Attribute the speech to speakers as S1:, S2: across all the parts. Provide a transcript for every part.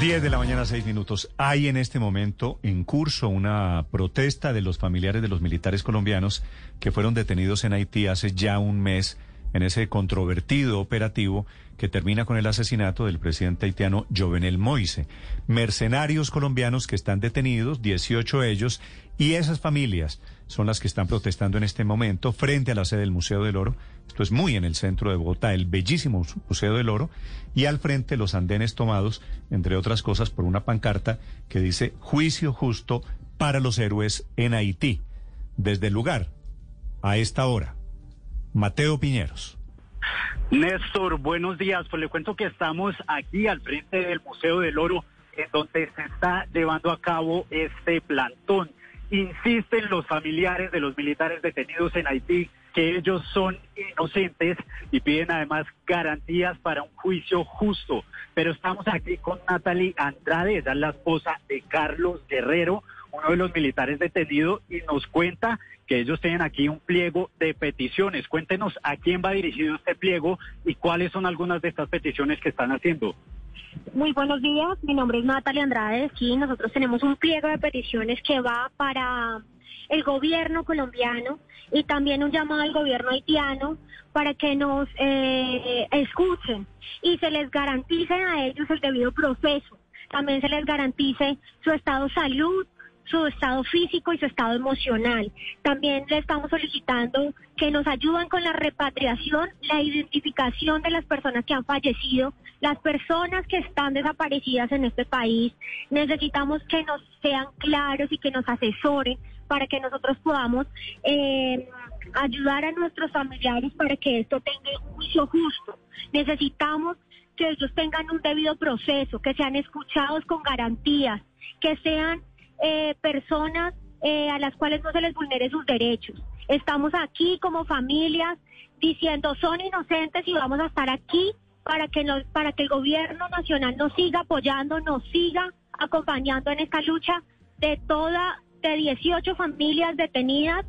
S1: 10 de la mañana, 6 minutos. Hay en este momento en curso una protesta de los familiares de los militares colombianos que fueron detenidos en Haití hace ya un mes en ese controvertido operativo que termina con el asesinato del presidente haitiano Jovenel Moise. Mercenarios colombianos que están detenidos, 18 ellos, y esas familias son las que están protestando en este momento frente a la sede del Museo del Oro. Esto es muy en el centro de Bogotá, el bellísimo Museo del Oro, y al frente los andenes tomados, entre otras cosas, por una pancarta que dice juicio justo para los héroes en Haití. Desde el lugar, a esta hora, Mateo Piñeros.
S2: Néstor, buenos días. Pues le cuento que estamos aquí al frente del Museo del Oro, en donde se está llevando a cabo este plantón. Insisten los familiares de los militares detenidos en Haití que ellos son inocentes y piden además garantías para un juicio justo. Pero estamos aquí con Natalie Andrade, es la esposa de Carlos Guerrero, uno de los militares detenidos, y nos cuenta que ellos tienen aquí un pliego de peticiones. Cuéntenos a quién va dirigido este pliego y cuáles son algunas de estas peticiones que están haciendo.
S3: Muy buenos días, mi nombre es Natalia Andrade. Sí, nosotros tenemos un pliego de peticiones que va para el gobierno colombiano y también un llamado al gobierno haitiano para que nos eh, escuchen y se les garantice a ellos el debido proceso. También se les garantice su estado de salud, su estado físico y su estado emocional. También le estamos solicitando que nos ayuden con la repatriación, la identificación de las personas que han fallecido, las personas que están desaparecidas en este país. Necesitamos que nos sean claros y que nos asesoren para que nosotros podamos eh, ayudar a nuestros familiares para que esto tenga un juicio justo. Necesitamos que ellos tengan un debido proceso, que sean escuchados con garantías, que sean eh, personas eh, a las cuales no se les vulnere sus derechos. Estamos aquí como familias diciendo son inocentes y vamos a estar aquí para que nos, para que el gobierno nacional nos siga apoyando, nos siga acompañando en esta lucha de toda de 18 familias detenidas,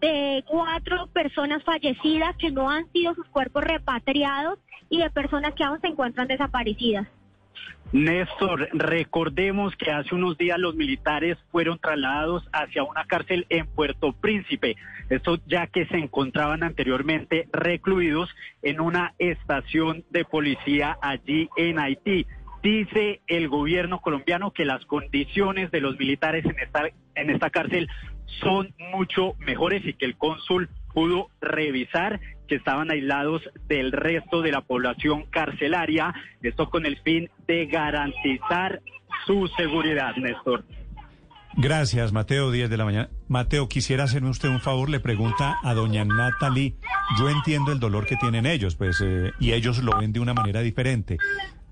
S3: de cuatro personas fallecidas que no han sido sus cuerpos repatriados y de personas que aún se encuentran desaparecidas.
S2: Néstor, recordemos que hace unos días los militares fueron trasladados hacia una cárcel en Puerto Príncipe, esto ya que se encontraban anteriormente recluidos en una estación de policía allí en Haití. Dice el gobierno colombiano que las condiciones de los militares en esta, en esta cárcel son mucho mejores y que el cónsul pudo revisar que estaban aislados del resto de la población carcelaria, esto con el fin de garantizar su seguridad, Néstor.
S1: Gracias, Mateo, 10 de la mañana. Mateo, quisiera hacerme usted un favor, le pregunta a doña Natalie, yo entiendo el dolor que tienen ellos, pues, eh, y ellos lo ven de una manera diferente.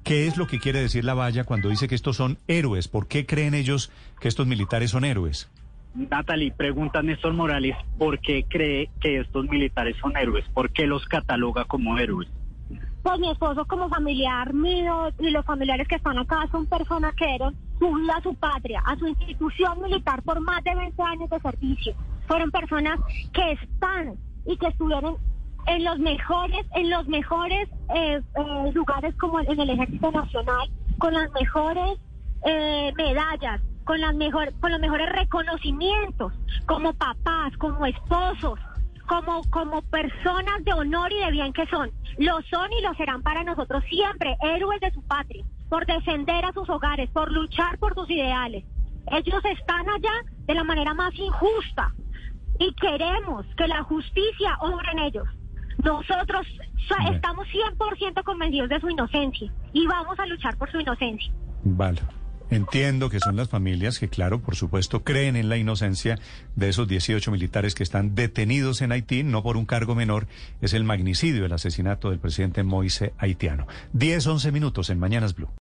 S1: ¿Qué es lo que quiere decir la valla cuando dice que estos son héroes? ¿Por qué creen ellos que estos militares son héroes?
S2: Natalie, pregunta Néstor Morales, ¿por qué cree que estos militares son héroes? ¿Por qué los cataloga como héroes?
S3: Pues mi esposo como familiar mío y los familiares que están acá son personas que dieron su vida a su patria, a su institución militar por más de 20 años de servicio. Fueron personas que están y que estuvieron en los mejores, en los mejores eh, eh, lugares como en el Ejército Nacional, con las mejores eh, medallas, con, las mejor, con los mejores reconocimientos, como papás, como esposos, como, como personas de honor y de bien que son. Lo son y lo serán para nosotros siempre, héroes de su patria, por defender a sus hogares, por luchar por sus ideales. Ellos están allá de la manera más injusta y queremos que la justicia obre en ellos. Nosotros estamos 100% convencidos de su inocencia y vamos a luchar por su inocencia.
S1: Vale. Entiendo que son las familias que, claro, por supuesto, creen en la inocencia de esos 18 militares que están detenidos en Haití, no por un cargo menor, es el magnicidio, el asesinato del presidente Moise haitiano. 10, 11 minutos en Mañanas Blue.